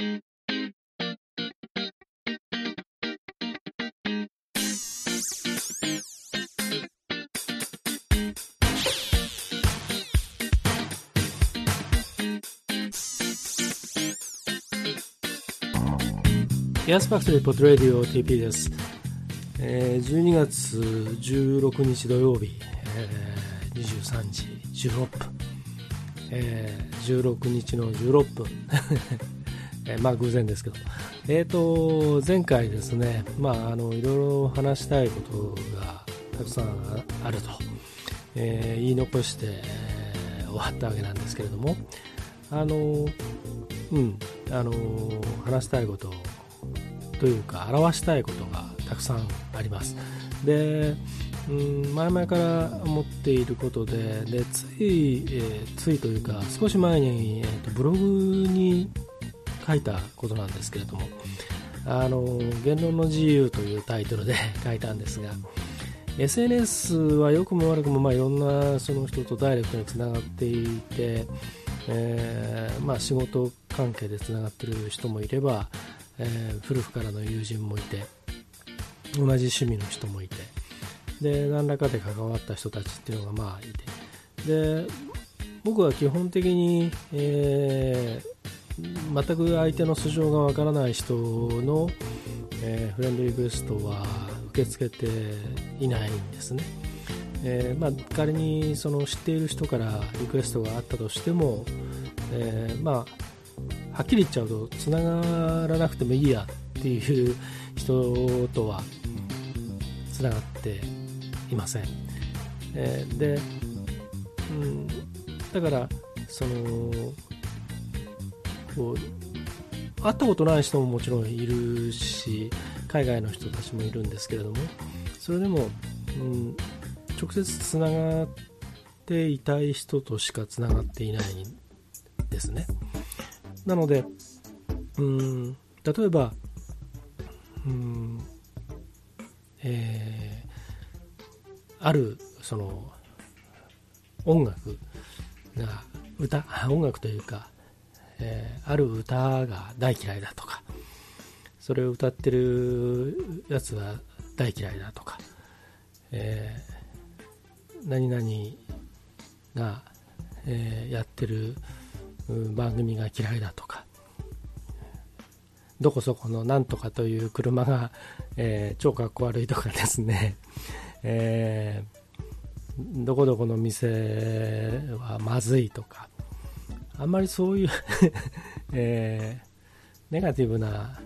エアスパクトリポッドレディオ TP です、えー、12月16日土曜日、えー、23時16分、えー、16日の16分。えー、まあ偶然ですけど、えーと、前回ですね、まあ、あのいろいろ話したいことがたくさんあると、えー、言い残して、えー、終わったわけなんですけれども、あのうん、あの話したいことというか表したいことがたくさんあります。でうん前々から思っていることででつい、えー、ついというか少し前に、えーと、ブログに書いたことなんですけれどもあの言論の自由というタイトルで 書いたんですが SNS は良くも悪くも、まあ、いろんなその人とダイレクトにつながっていて、えーまあ、仕事関係でつながっている人もいれば、えー、古くからの友人もいて同じ趣味の人もいてで何らかで関わった人たちっていうのがまあいて。で僕は基本的に、えー、全く相手の素性がわからない人の、えー、フレンドリクエストは受け付けていないんですね、えーまあ、仮にその知っている人からリクエストがあったとしても、えーまあはっきり言っちゃうとつながらなくてもいいやっていう人とはつながっていません、え、で、うん、だからそのこう会ったことない人ももちろんいるし海外の人たちもいるんですけれどもそれでも、うん、直接つながっていたい人としかつながっていないんですね。なので、うん、例えば、うん、えー、ある、その、音楽が、歌、音楽というか、えー、ある歌が大嫌いだとか、それを歌ってるやつは大嫌いだとか、えー、何々が、えー、やってる番組が嫌いだとかどこそこのなんとかという車が、えー、超かっこ悪いとかですね、えー、どこどこの店はまずいとかあんまりそういう えー、ネガティブな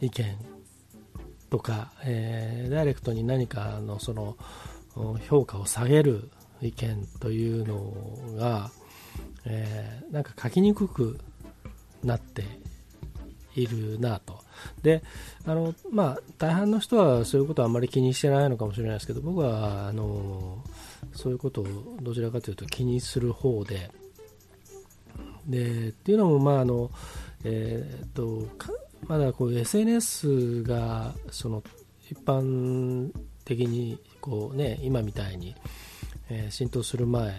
意見とか、えー、ダイレクトに何かのその評価を下げる意見というのが、えー、なんか書きにくくなっているなと。で、あの、まあ、大半の人はそういうことはあまり気にしてないのかもしれないですけど、僕は、あの、そういうことをどちらかというと気にする方で、で、っていうのも、まあ、あの、えー、っと、まだこう SNS が、その、一般的に、こうね、今みたいに、えー、浸透する前、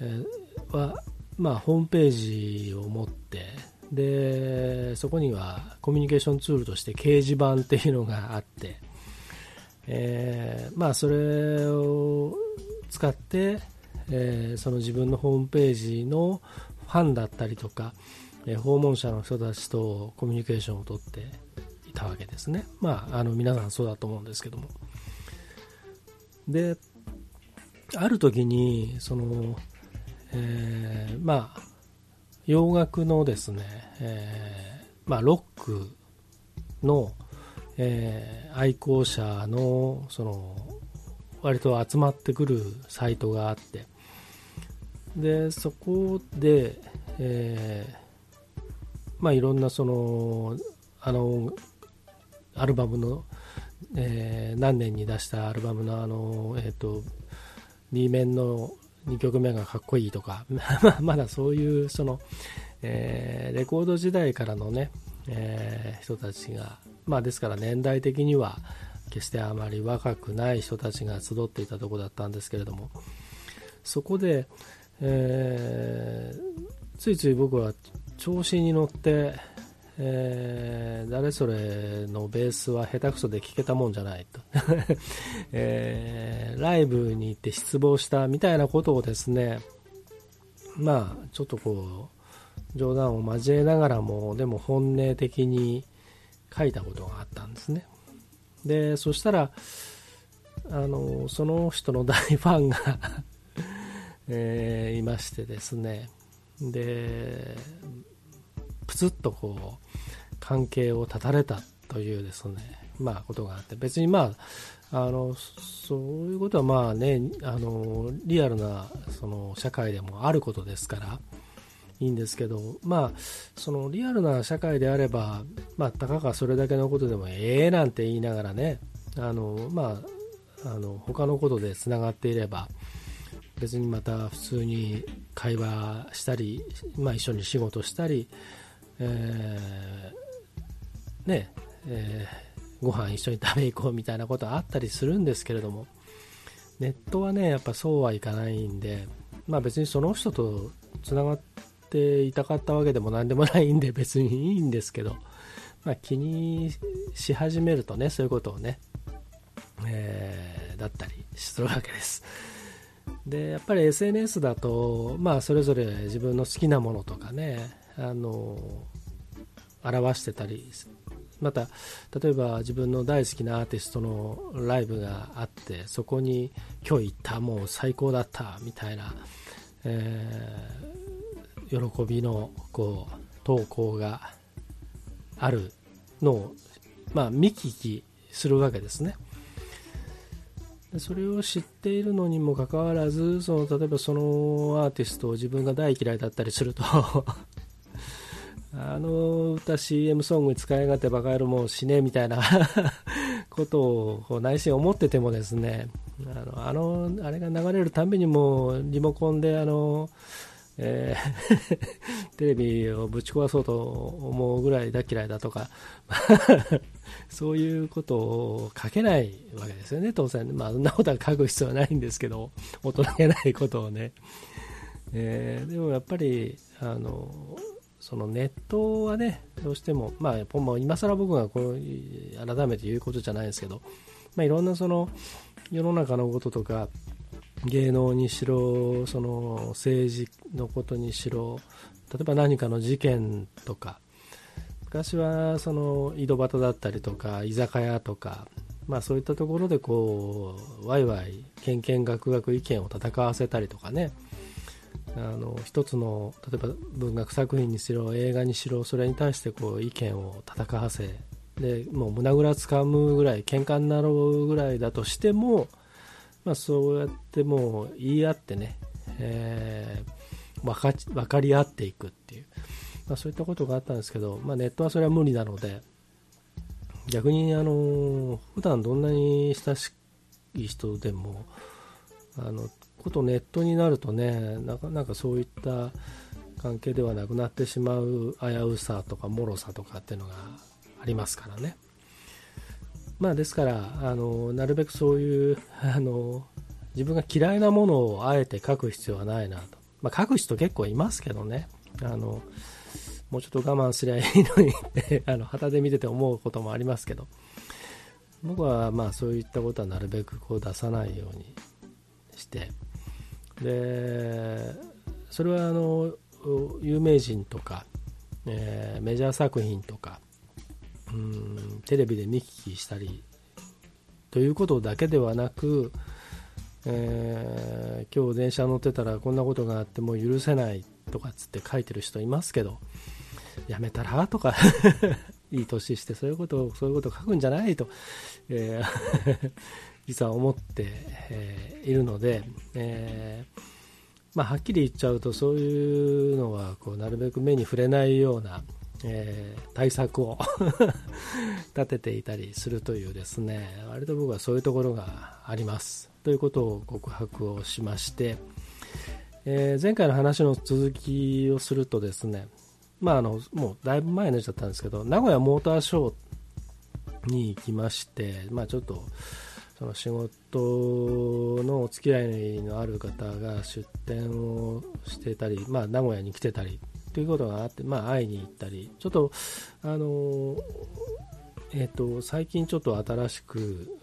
えー、は、まあ、ホームページを持ってでそこにはコミュニケーションツールとして掲示板っていうのがあって、えー、まあ、それを使って、えー、その自分のホームページのファンだったりとか、え、訪問者の人たちとコミュニケーションをとっていたわけですね。まあ、あの皆さんそうだと思うんですけども。で、ある時に、その、えー、まあ、洋楽のですね、えー、まあ、ロックの、えー、愛好者の、その、割と集まってくるサイトがあって、で、そこで、えー、まあ、いろんなその、あの、アルバムの、えー、何年に出したアルバムのあの、え、ー、と、B 面の2曲目がかっこいいとか まだそういうその、えー、レコード時代からのね、えー、人たちが、まあ、ですから年代的には決してあまり若くない人たちが集っていたとこだったんですけれどもそこで、えー、ついつい僕は調子に乗って、えー、誰それのベースは下手くそで聴けたもんじゃないと、えー、ライブに行って失望したみたいなことをですね、まあ、ちょっとこう、冗談を交えながらも、でも本音的に書いたことがあったんですね。で、そしたら、あの、その人の大ファンがえー、いましてですね、で、プツッとこう、関係を断たれたというですね、まあ、ことがあって、別にまあ、あの、そういうことはまあね、あの、リアルな、その、社会でもあることですから、いいんですけど、まあ、そのリアルな社会であれば、まあ、たかがそれだけのことでもええなんて言いながらね、あの、まあ、あの、他のことでつながっていれば、別にまた普通に会話したり、まあ、一緒に仕事したり、えー、ねえー、ご飯一緒に食べ行こうみたいなことはあったりするんですけれどもネットはねやっぱそうはいかないんで、まあ、別にその人とつながっていたかったわけでも何でもないんで別にいいんですけど、まあ、気にし始めるとねそういうことをね、えー、だったりするわけです。でやっぱり SNS だと、まあ、それぞれ自分の好きなものとかねあの表してたりまた例えば自分の大好きなアーティストのライブがあってそこに今日行ったもう最高だったみたいな、えー、喜びのこう投稿があるのを、まあ、見聞きするわけですね。それを知っているのにもかかわらずその例えばそのアーティストを自分が大嫌いだったりすると あの歌 CM ソングに使い勝手バカ野郎もう死ねみたいな ことを内心思っててもですねあのあのあれが流れるたびにもリモコンであのえー テレビをぶち壊そうと思うぐらい大嫌いだとか そういうことを書けないわけですよね、当然。まあ、そんなことは書く必要はないんですけど、大人げないことをね。えー、でもやっぱり、あの、そのネットはね、どうしても、まあ、今更僕がこう改めて言うことじゃないですけど、まあ、いろんなその世の中のこととか、芸能にしろ、その政治のことにしろ、例えば何かの事件とか、昔はその井戸端だったりとか居酒屋とか、まあ、そういったところでこうワイワイけんけんがくがく意見を戦わせたりとかね。あの一つの例えば文学作品にしろ映画にしろそれに対してこう意見を戦わせでもう胸ぐらつかむぐらい喧嘩になるぐらいだとしても、まあ、そうやってもう言い合ってね、えー、分か分かり合っていくっていうまあ、そういったことがあったんですけど、まあ、ネットはそれは無理なので逆にあの普段どんなに親しい人でもあのことネットになるとねなかなかそういった関係ではなくなってしまう危うさとか脆さとかっていうのがありますからね。まあ、ですからあのなるべくそういう あの自分が嫌いなものをあえて書く必要はないなと、まあ、書く人結構いますけどね。あのもうちょっと我慢すりゃいいのにって あの旗で見てて思うこともありますけど。僕はまあそういったことはなるべくこう出さないようにして。でそれはあの有名人とか、えー、メジャー作品とかうんテレビで見聞きしたりということだけではなく、えー、今日電車乗ってたらこんなことがあってもう許せないとかつって書いてる人いますけどやめたらとか いい年してそういうことをそういうこと書くんじゃないと、えー 実は思って、えー、いるので、えー、まあ、はっきり言っちゃうとそういうのはこうなるべく目に触れないような、えー、対策を 立てていたりするというですね割と僕はそういうところがあります。ということを告白をしまして、え前回の話の続きをするとですねまあ、あのもうだいぶ前になっちゃったんですけど名古屋モーターショーに行きまして、まあ、ちょっとその仕事のお付き合いのある方が出店をしてたり、まあ、名古屋に来てたりということがあって、まあ、会いに行ったりちょっとあのえーと、最近ちょっと新しく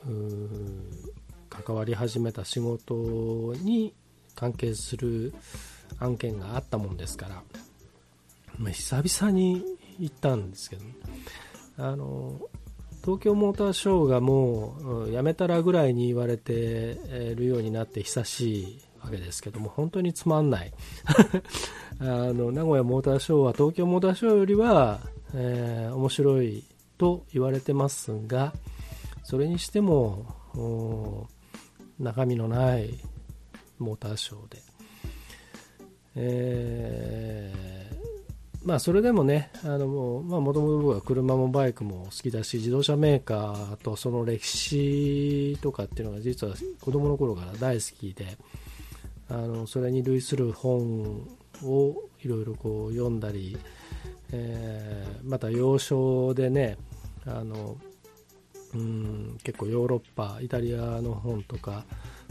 関わり始めた仕事に関係する案件があったもんですから、まあ、久々に行ったんですけど、あの東京モーターショーがもうやめたらぐらいに言われているようになって久しいわけですけども本当につまんない。あの名古屋モーターショーは東京モーターショーよりは、えー、面白いと言われてますがそれにしても中身のないモーターショーで、えー、まあそれでもねあのもともと僕は車もバイクも好きだし自動車メーカーとその歴史とかっていうのが実は子供の頃から大好きであのそれに類する本をいろいろこう読んだり、えー、また洋書でねあのうん結構ヨーロッパイタリアの本とか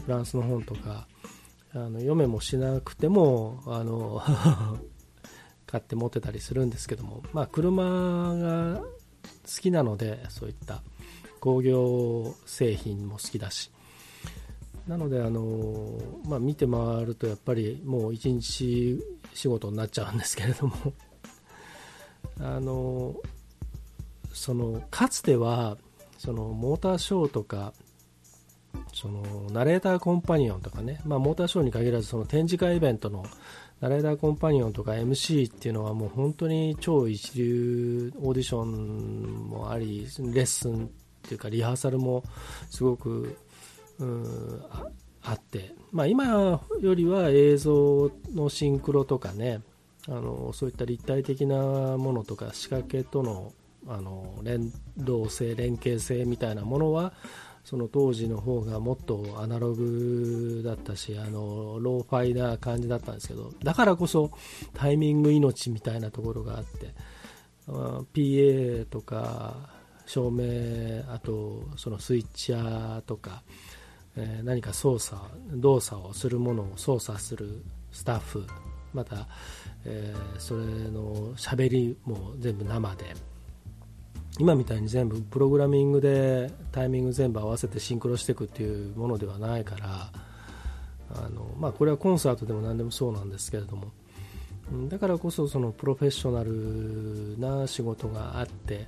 フランスの本とかあの読めもしなくてもあの 買って持ってたりするんですけども、まあ、車が好きなのでそういった工業製品も好きだしなのであの、まあ、見て回るとやっぱりもう一日仕事になっちゃうんですけれども。あのそのかつてはそのモーターショーとかそのナレーターコンパニオンとかね、まあ、モーターショーに限らずその展示会イベントのナレーターコンパニオンとか MC っていうのはもう本当に超一流オーディションもありレッスンっていうかリハーサルもすごくあって、まあ、今よりは映像のシンクロとかねあのそういった立体的なものとか仕掛けとのあの連動性連携性みたいなものはその当時の方がもっとアナログだったしあのローファイな感じだったんですけどだからこそタイミング命みたいなところがあって PA とか照明あとそのスイッチャーとかえ、何か操作動作をするものを操作するスタッフまた、えー、それのしゃべりも全部生で。今みたいに全部プログラミングでタイミング全部合わせてシンクロしていくっていうものではないからあの、まあ、これはコンサートでも何でもそうなんですけれども。だからこそそのプロフェッショナルな仕事があって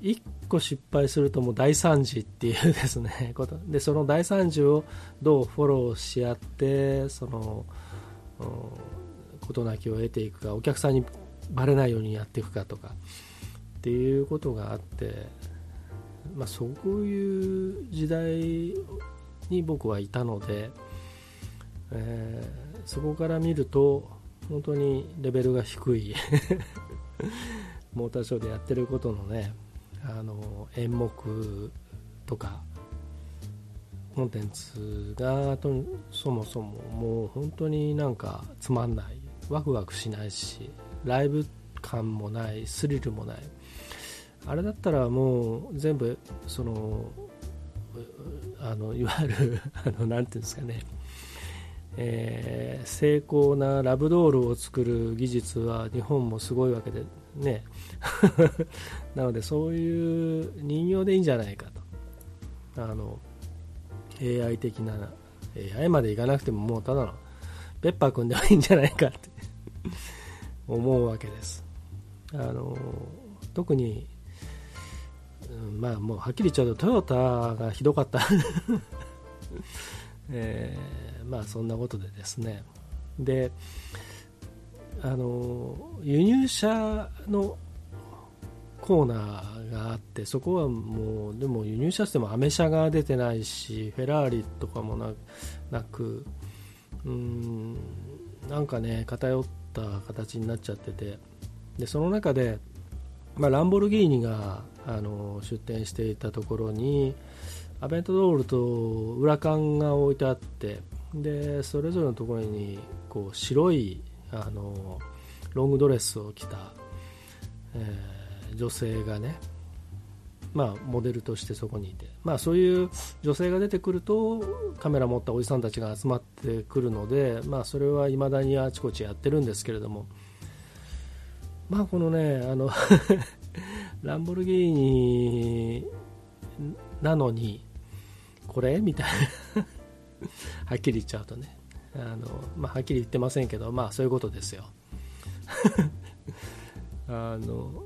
1個失敗するともう大惨事っていうですね こと。でその大惨事をどうフォローし合ってその事なきを得ていくかお客さんにバレないようにやっていくかとかっていうことがあって、まあ、そういう時代に僕はいたので、えー、そこから見ると本当にレベルが低い。モーターショーでやってることのねあの演目とかコンテンツがとそもそももう本当になんかつまんない。ワクワクしないしライブ感もないスリルもない。あれだったらもう全部そのあのいわゆる あのなんていうんですかね。えー、精巧なラブドールを作る技術は日本もすごいわけでね。なのでそういう人形でいいんじゃないかと。あの AI 的な AI までいかなくてももうただのペッパーくんでもいいんじゃないかって。思うわけです。あの特に、うん、まあもうはっきり言っちゃうとトヨタがひどかった。えー、まあそんなことでですね。であの輸入車のコーナーがあってそこはもうでも輸入車してもアメ車が出てないしフェラーリとかもなくうんなんかね偏った形になっちゃってて。でその中で、まあ、ランボルギーニがあの出店していたところにアベントドールと裏缶が置いてあってでそれぞれのところにこう白いあのロングドレスを着た、えー、女性がね、まあ、モデルとしてそこにいて、まあ、そういう女性が出てくるとカメラ持ったおじさんたちが集まってくるので、まあ、それはいまだにあちこちやってるんですけれどもまあこのねあの ランボルギーニなのにこれ？みたいな。はっきり言っちゃうとね。あの、まあ、はっきり言ってませんけどまあそういうことですよ。あの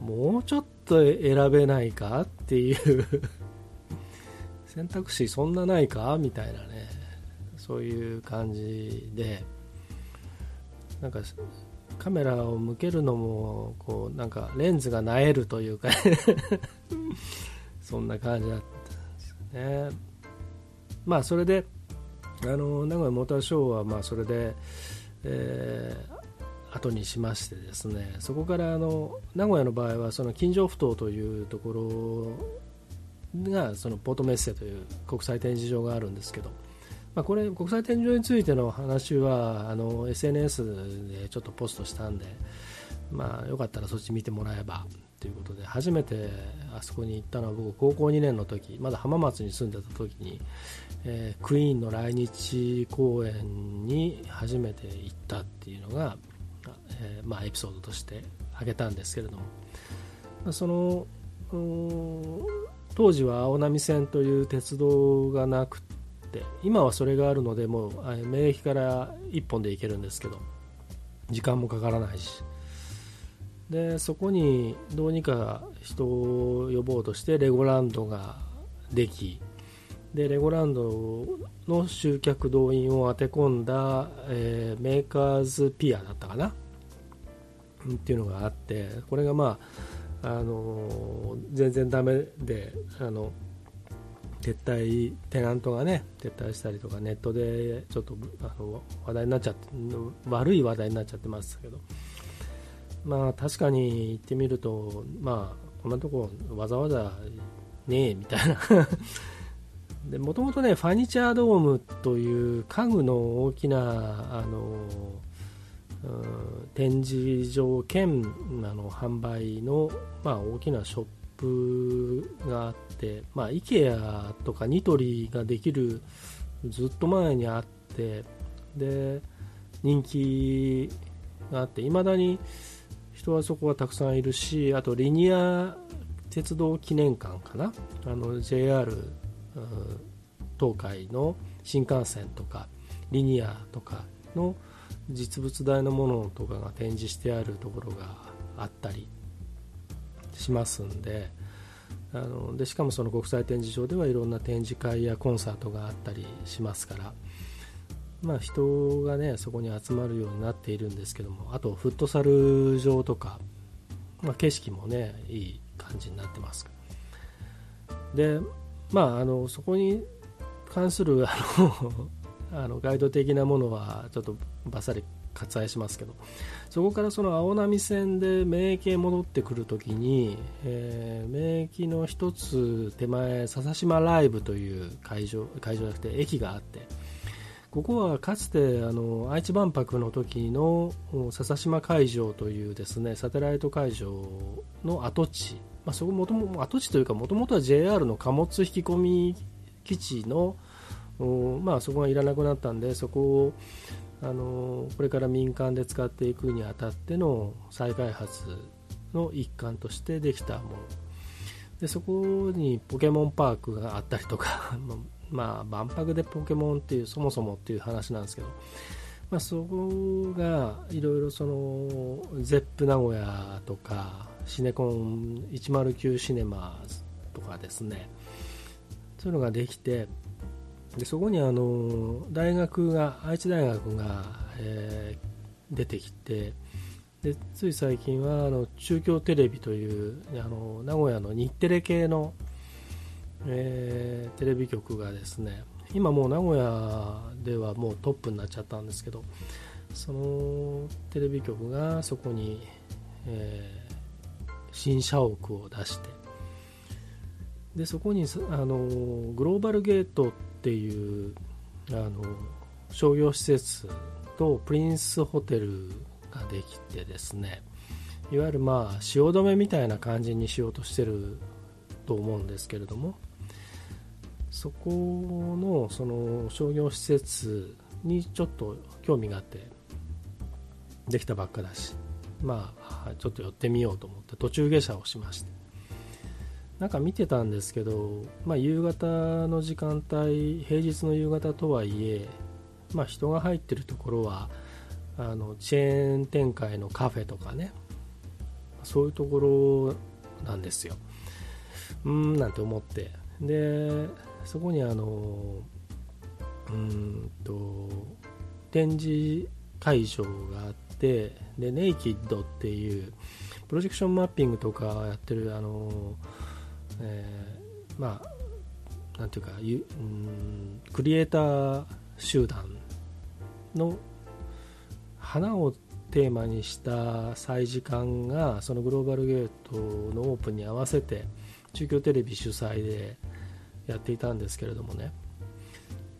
もうちょっと選べないかっていう 選択肢そんなないか？みたいなねそういう感じでなんかカメラを向けるのもこうなんかレンズがなえるというか そんな感じだったんですよね。まあそれであの名古屋モーターショーはまあそれで、えー、後にしましてですねそこからあの名古屋の場合はその金城ふ頭というところがそのポートメッセという国際展示場があるんですけどまあ、これ国際展示場についての話はあの SNS でちょっとポストしたんで、まあ、よかったらそっち見てもらえばということで初めてあそこに行ったのは僕高校2年の時まだ浜松に住んでた時に、えー、クイーンの来日公演に初めて行ったっていうのが、えー、まあ、エピソードとして挙げたんですけれども、その当時は青波線という鉄道がなくて今はそれがあるのでもう免疫から1本で行けるんですけど時間もかからないしでそこにどうにか人を呼ぼうとしてレゴランドができでレゴランドの集客動員を当て込んだ、えー、メーカーズピアだったかな？っていうのがあってこれがまあ、あの、全然ダメであの撤退テナントがね撤退したりとかネットでちょっとあの話題になっちゃって悪い話題になっちゃってましたけど。まあ確かに言ってみるとまあこんなとこわざわざねえみたいな。でもともとねファニチャードームという家具の大きなあの展示場兼あの販売の、まあ、大きなショップがあって、まあ、IKEA とかニトリができるずっと前にあってで人気があっていまだにはそこはたくさんいるしあとリニア鉄道記念館かな？あの JR 東海の新幹線とかリニアとかの実物大のものとかが展示してあるところがあったりしますんであのでしかもその国際展示場ではいろんな展示会やコンサートがあったりしますから、まあ、人が、ね、そこに集まるようになっているんですけどもあとフットサル場とか、まあ、景色も、ね、いい感じになってます。で、まあ、あのそこに関するあのあのガイド的なものはちょっとバサリ割愛しますけどそこからその青波線で免疫へ戻ってくるときに、えー、免疫の一つ手前笹島ライブという会場会場じゃなくて駅があってここはかつてあの愛知万博の時の笹島会場というですねサテライト会場の跡地、まあ、そこもとも跡地というかもともとは JR の貨物引き込み基地のまあ、そこがいらなくなったんでそこをあのこれから民間で使っていくにあたっての再開発の一環としてできたもの。でそこにポケモンパークがあったりとか まあ万博でポケモンっていうそもそもっていう話なんですけど、まあ、そこがいろいろそのゼップ名古屋とかシネコン109シネマとかですね。そういうのができてでそこにあの大学が愛知大学が、えー、出てきてでつい最近はあの中京テレビというあの名古屋の日テレ系の、えー、テレビ局がですね今もう名古屋ではもうトップになっちゃったんですけどそのテレビ局がそこに、えー、新社屋を出してでそこにあのグローバルゲートっていうあの商業施設とプリンスホテルができてですねいわゆるまあ汐留みたいな感じにしようとしてると思うんですけれどもそこのその商業施設にちょっと興味があってできたばっかだしまあちょっと寄ってみようと思って途中下車をしまして。なんか見てたんですけど、まあ、夕方の時間帯平日の夕方とはいえ、まあ、人が入ってるところはあのチェーン展開のカフェとかねそういうところなんですよ。うんなんて思って。でそこにあのうんと展示会場があってでネイキッドっていうプロジェクションマッピングとかやってるあの、えー、まあなんていうかゆうんクリエイター集団の花をテーマにした祭時間がそのグローバルゲートのオープンに合わせて中京テレビ主催でやっていたんですけれどもね。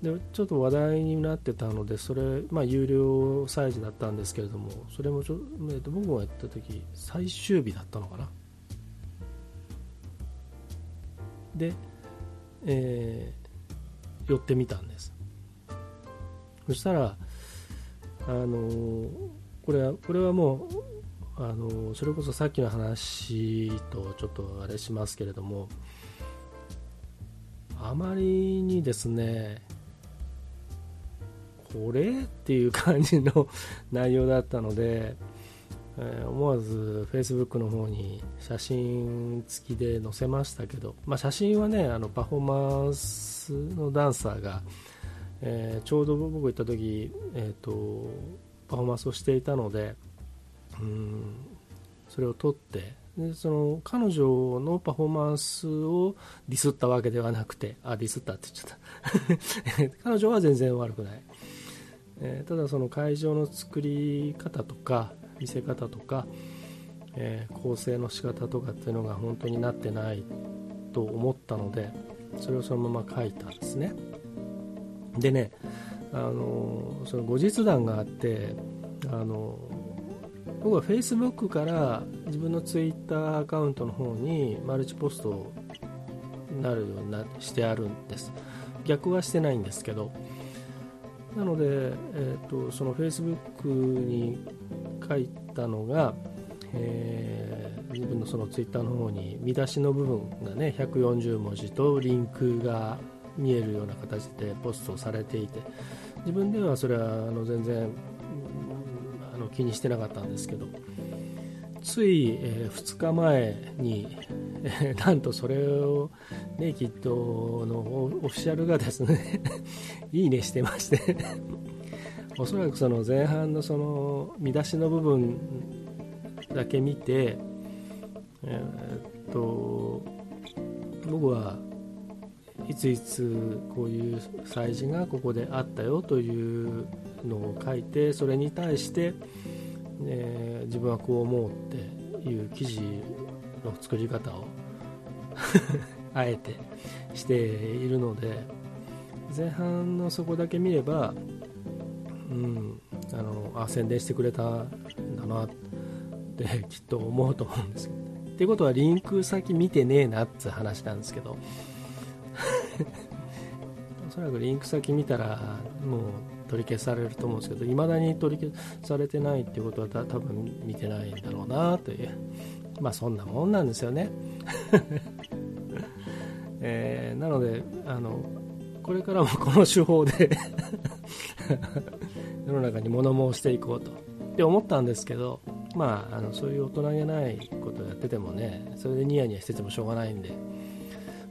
でちょっと話題になってたのでそれ、まあ、有料催事だったんですけれどもそれもちょ、えっと、僕がやった時最終日だったのかな。で、えー、寄ってみたんです。そしたらあのこれはこれはもうあのそれこそさっきの話とちょっとあれしますけれどもあまりにですねこれっていう感じの内容だったので、えー、思わず Facebook の方に写真付きで載せましたけど、まあ、写真はねあのパフォーマンスのダンサーが、えー、ちょうど僕行った時、えーと、パフォーマンスをしていたのでうんそれを撮ってでその彼女のパフォーマンスをディスったわけではなくてあディスったって言っちゃった。彼女は全然悪くない。えー、ただその会場の作り方とか見せ方とか、えー、構成の仕方とかっていうのが本当になってないと思ったのでそれをそのまま書いたんですね。でねあのその後日談があってあの僕は Facebook から自分の Twitter アカウントの方にマルチポストになるようになしてあるんです。逆はしてないんですけど。なので、えーと、その Facebook に書いたのが、えー、自分のその Twitter の方に見出しの部分がね140文字とリンクが見えるような形でポストされていて。自分ではそれはあの全然気にしてなかったんですけどつい、えー、2日前に、えー、なんとそれをネイキッドのオフィシャルがですね いいねしてまして おそらくその前半のその見出しの部分だけ見て、えー、っと僕はいついつこういう催事がここであったよというのを書いてそれに対して、えー、自分はこう思うっていう記事の作り方を あえてしているので前半のそこだけ見れば、うん、あのあ宣伝してくれたんだなって きっと思うと思うんですけど、ってことはリンク先見てねえなって話なんですけど。そらくリンク先見たらもう取り消されると思うんですけどいまだに取り消されてないっていうことは多分見てないんだろうなという。まあそんなもんなんですよね。えー、なのであのこれからもこの手法で 世の中に物申していこうと。って思ったんですけど、まあ、あのそういう大人げないことをやっててもねそれでニヤニヤしててもしょうがないんで。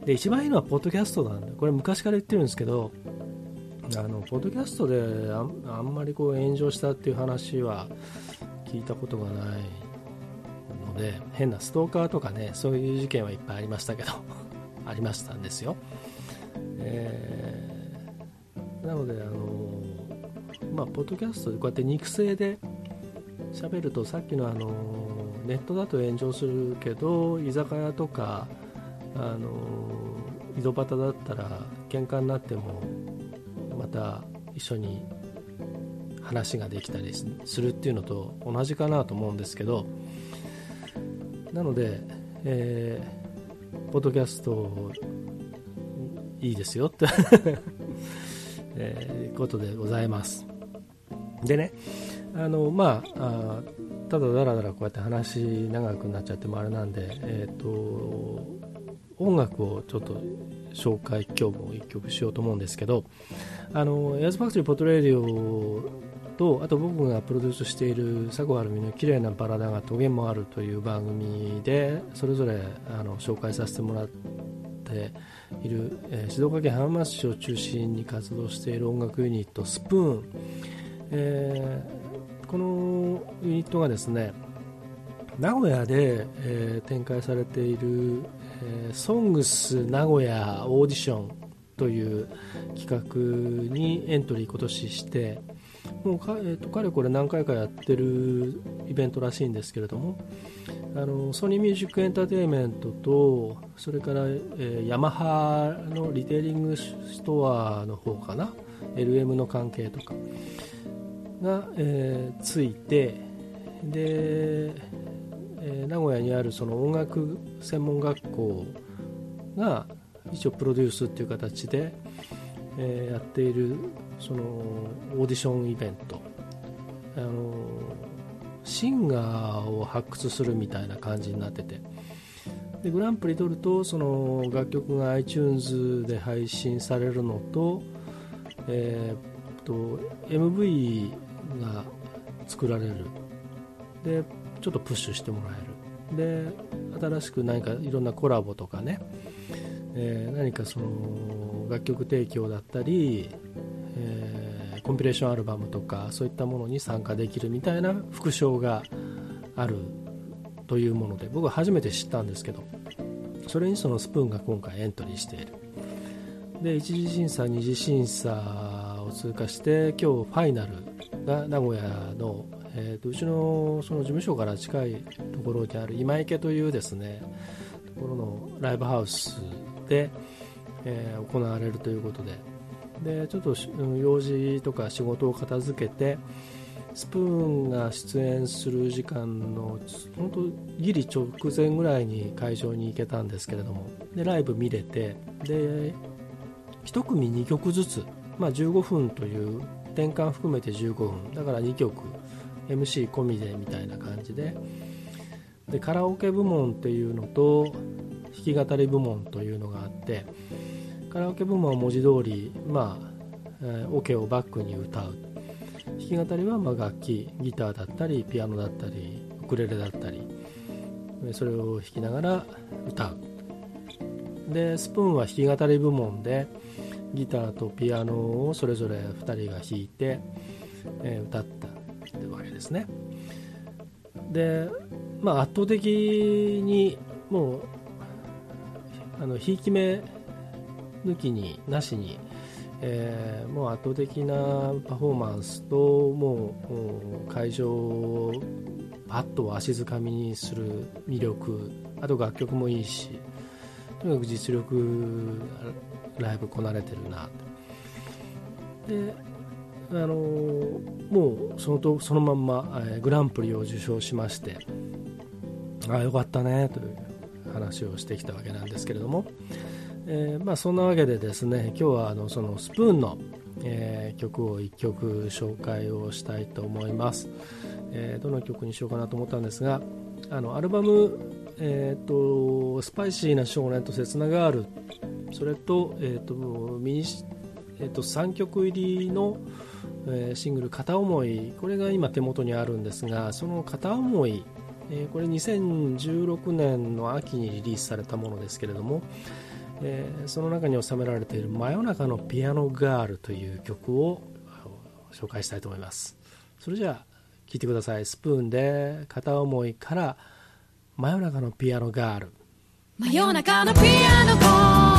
で一番いいのはポッドキャストなんでこれ昔から言ってるんですけどあのポッドキャストであんまりこう炎上したっていう話は聞いたことがないので変なストーカーとかねそういう事件はいっぱいありましたけど ありましたんですよ、えー、なのであのまあポッドキャストでこうやって肉声で喋るとさっきのあのネットだと炎上するけど居酒屋とかあの井戸端だったら喧嘩になってもまた一緒に話ができたりするっていうのと同じかなと思うんですけどなので、えー、ポッドキャストいいですよって えー、ことでございます。でねあのまあただだらだらこうやって話長くなっちゃってもあれなんで、えーと、音楽をちょっと紹介今日も1曲しようと思うんですけどあのエアズファクトリーポトレーディオとあと僕がプロデュースしている佐古晴美の綺麗なバラだがトゲもあるという番組でそれぞれあの紹介させてもらっている、えー、静岡県浜松市を中心に活動している音楽ユニットスプーン、えー、このユニットがですね名古屋で、えー、展開されている、えー、ソングス名古屋オーディションという企画にエントリー今年してもうか、えーと、かれこれ何回かやってるイベントらしいんですけれどもあのソニーミュージックエンターテインメントとそれから、えー、ヤマハのリテーリングストアの方かな LM の関係とかが、えー、ついてで、え、名古屋にあるその音楽専門学校が一応プロデュースっていう形で、え、やっているそのオーディションイベント。あのシンガーを発掘するみたいな感じになってて。でグランプリ取るとその楽曲が iTunes で配信されるのと,、えー、と MV が作られる。でちょっとプッシュしてもらえる。で新しく何かいろんなコラボとかね、えー、何かその楽曲提供だったり、えー、コンピレーションアルバムとかそういったものに参加できるみたいな副賞があるというもので僕は初めて知ったんですけどそれにそのスプーンが今回エントリーしている。で1次審査2次審査を通過して今日ファイナルが名古屋の、えーと、うちのその事務所から近いところにある今池というですねところのライブハウスで、えー、行われるということで。でちょっと用事とか仕事を片付けてスプーンが出演する時間の本当ギリ直前ぐらいに会場に行けたんですけれども。でライブ見れてで1組2曲ずつ、まあ、15分という転換含めて15分。だから2曲 MC 込みでみたいな感じで。でカラオケ部門っていうのと弾き語り部門というのがあってカラオケ部門は文字通りまあ、えー、オケをバックに歌う。弾き語りはま楽器ギターだったりピアノだったりウクレレだったりそれを弾きながら歌う。でスプーンは弾き語り部門でギターとピアノをそれぞれ2人が弾いて、え、歌った。ってわけですね。で、まあ、圧倒的にもうあのひいき目抜きになしに、えー、もう圧倒的なパフォーマンスともう会場をパッと足づかみにする魅力あと楽曲もいいしとにかく実力ライブこなれてるな。であのもうそのとそのまんま、えー、グランプリを受賞しましてああよかったねという話をしてきたわけなんですけれども、えー、まあ、そんなわけでですね今日はあのそのスプーンの、えー、曲を1曲紹介をしたいと思います、えどの曲にしようかなと思ったんですがあのアルバム、えーと「スパイシーな少年と切なガール」それと,、えーとミニえーと、3曲入りの、えー、シングル「片思い」これが今手元にあるんですがその「片思い」えー、これ2016年の秋にリリースされたものですけれども、えー、その中に収められている「真夜中のピアノガール」という曲を紹介したいと思います。それじゃあ聴いてください。スプーンで片思いから真夜中のピアノガール。真夜中のピアノガール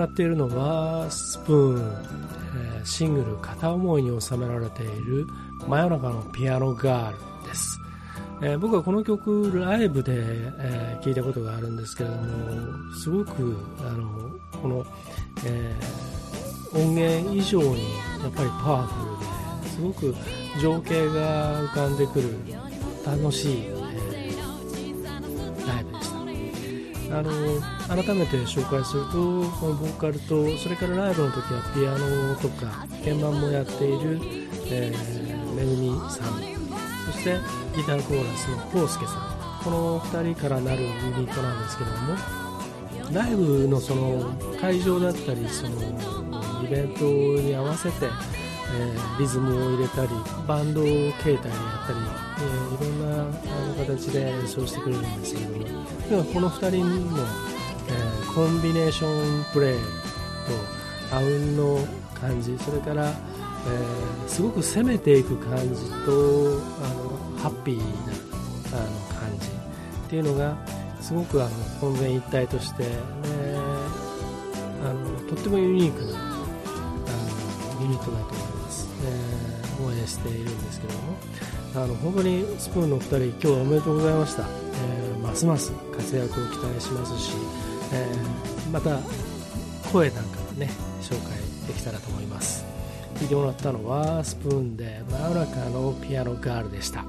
らっているのはスプーン、え、シングル「片思い」に収められている「真夜中のピアノガール」です、え、僕はこの曲ライブで、え、聞いたことがあるんですけれどもすごくあのこの、え音源以上にやっぱりパワフルですごく情景が浮かんでくる楽しい、あの改めて紹介するとこのボーカルとそれからライブの時はピアノとか鍵盤もやっている、えー、めぐみさん。そしてギターコーラスのコウスケさん。この2人からなるユニットなんですけどもライブのその会場だったりそのイベントに合わせて、えー、リズムを入れたりバンド形態でやったり、えー、いろんな形で演奏してくれるんですけどもこの2人の、えー、コンビネーションプレーとあうんの感じそれから、えー、すごく攻めていく感じとあのハッピーなあの感じっていうのがすごくあの本然一体として、ね、あのとってもユニークなあのユニットだと思います、えー、応援しているんですけども。あの本当にスプーンの2人今日はおめでとうございました、ますます活躍を期待しますし、えー、また声なんかもね紹介できたらと思います。聞いてもらったのはスプーンで真夜中のピアノガールでした。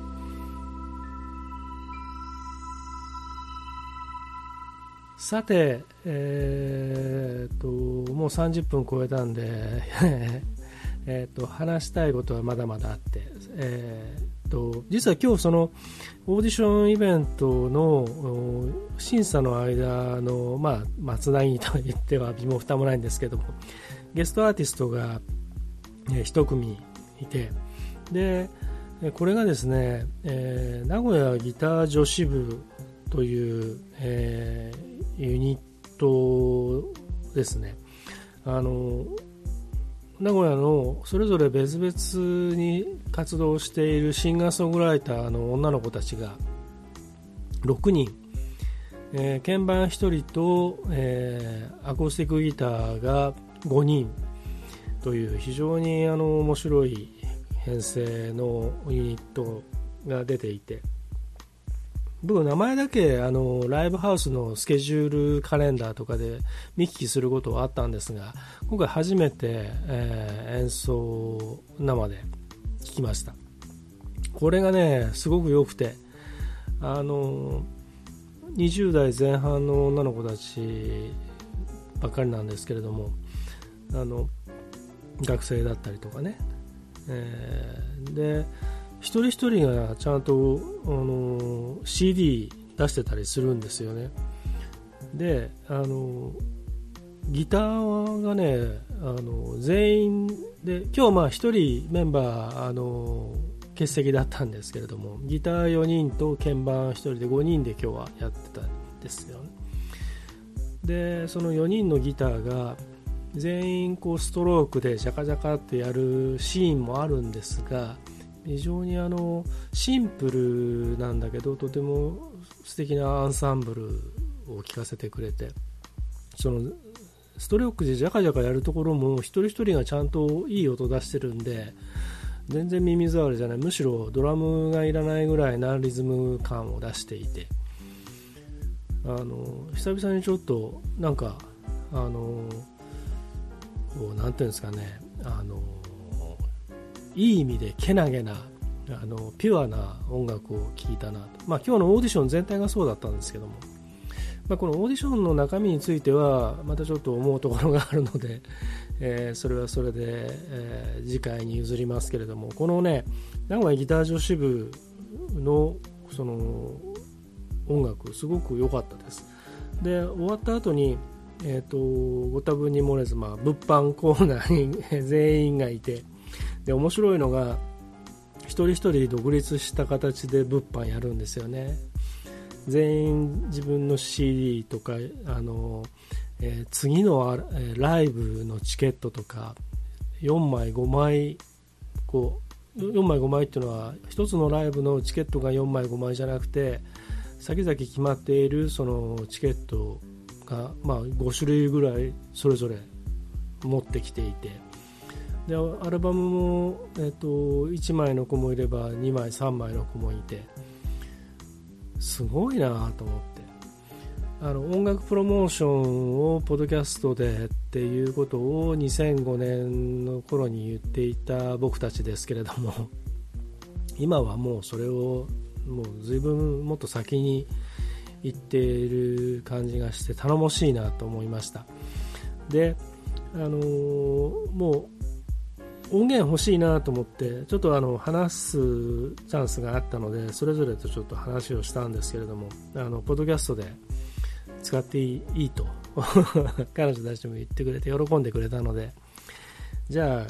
さて、えー、っともう30分超えたんで えっと話したいことはまだまだあって、えー、と実は今日そのオーディションイベントの審査の間の、まあ、松なぎと言っては身も蓋もないんですけどもゲストアーティストが、1組いてでこれがですね、えー、名古屋ギター女子部という、えー、ユニットですね。あの名古屋のそれぞれ別々に活動しているシンガーソングライターの女の子たちが6人、えー、鍵盤1人と、えー、アコースティックギターが5人。という非常にあの面白い編成のユニットが出ていて。僕名前だけあのライブハウスのスケジュールカレンダーとかで見聞きすることはあったんですが今回初めて、えー、演奏生で聴きました。これがねすごく良くてあの20代前半の女の子たちばっかりなんですけれどもあの学生だったりとかね、えー、で一人一人がちゃんとあの CD 出してたりするんですよね。であのギターがねあの全員で今日まあ1人メンバーあの欠席だったんですけれどもギター4人と鍵盤1人で5人で今日はやってたんですよね。でその4人のギターが全員こうストロークでジャカジャカってやるシーンもあるんですが非常にあのシンプルなんだけどとても素敵なアンサンブルを聴かせてくれて。そのストレックでジャカジャカやるところも一人一人がちゃんといい音出してるんで全然耳障りじゃない。むしろドラムがいらないぐらいなリズム感を出していて。あの久々にちょっとなんかあのこうなていうんですかね。あのいい意味でけなげなあのピュアな音楽を聴いたなと、まあ、今日のオーディション全体がそうだったんですけども、まあ、このオーディションの中身についてはまたちょっと思うところがあるので、えー、それはそれで、えー、次回に譲りますけれども。このね名古屋ギター女子部のその音楽すごく良かったです。で終わった後にえーと、ご多分に漏れず、まあ、物販コーナーに 全員がいて、で面白いのが一人一人独立した形で物販やるんですよね。全員自分の CD とかあの、えー、次のライブのチケットとか4枚5枚こう4枚5枚っていうのは1つのライブのチケットが4枚5枚じゃなくて先々決まっているそのチケットが、まあ、5種類ぐらいそれぞれ持ってきていて。でアルバムも、えーと、1枚の子もいれば2枚3枚の子もいてすごいなと思って。あの音楽プロモーションをポッドキャストでっていうことを2005年の頃に言っていた僕たちですけれども 今はもうそれをもう随分もっと先に行っている感じがして頼もしいなと思いました。であのー、もう音源欲しいなと思ってちょっとあの話すチャンスがあったのでそれぞれとちょっと話をしたんですけれどもあのポッドキャストで使っていいと 彼女たちも言ってくれて喜んでくれたのでじゃあ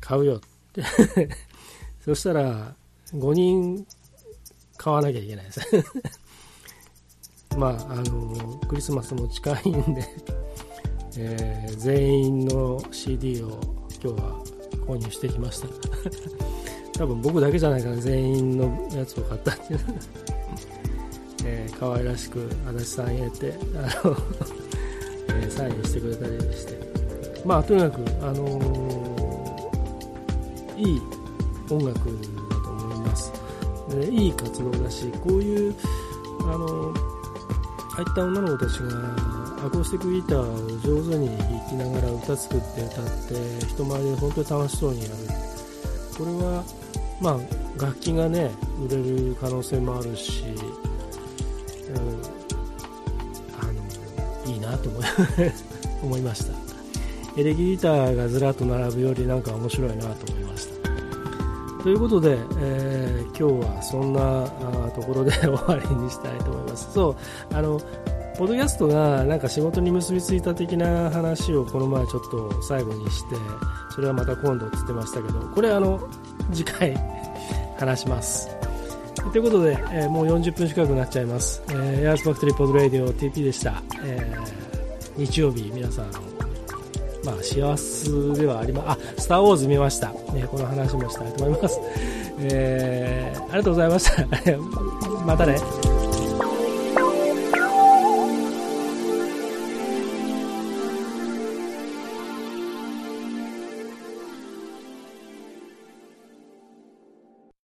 買うよって。そしたら5人買わなきゃいけないです。まああのクリスマスも近いんで、えー、全員の CD を今日は購入してきました。多分僕だけじゃないかな全員のやつを買ったっていう。えー、可愛らしく足立さんへてあの、え、サインしてくれたりして。まあとにかく、あのー、いい音楽だと思います。でいい活動だしこういう、あのああいった女の子たちがアコースティックギターを上手に弾きながら歌作って歌って人前で本当に楽しそうにやる。これはまあ楽器がね売れる可能性もあるしうんあのいいなと思い思いました エレキギターがずらっと並ぶよりなんか面白いなと思いましたということで、えー、今日はそんなところで終わりにしたいと思いますそうあのポッドキャストがなんか仕事に結びついた的な話をこの前ちょっと最後にしてそれはまた今度って言ってましたけどこれあの次回話しますということで、えー、もう40分近くなっちゃいます。えー、ヤースファクトリーポッドレディオ TP でした。えー、日曜日、皆さん、まあ、幸せではありま、あ、スターウォーズ見ました。ね、この話もしたいと思います。えー、ありがとうございました。またね。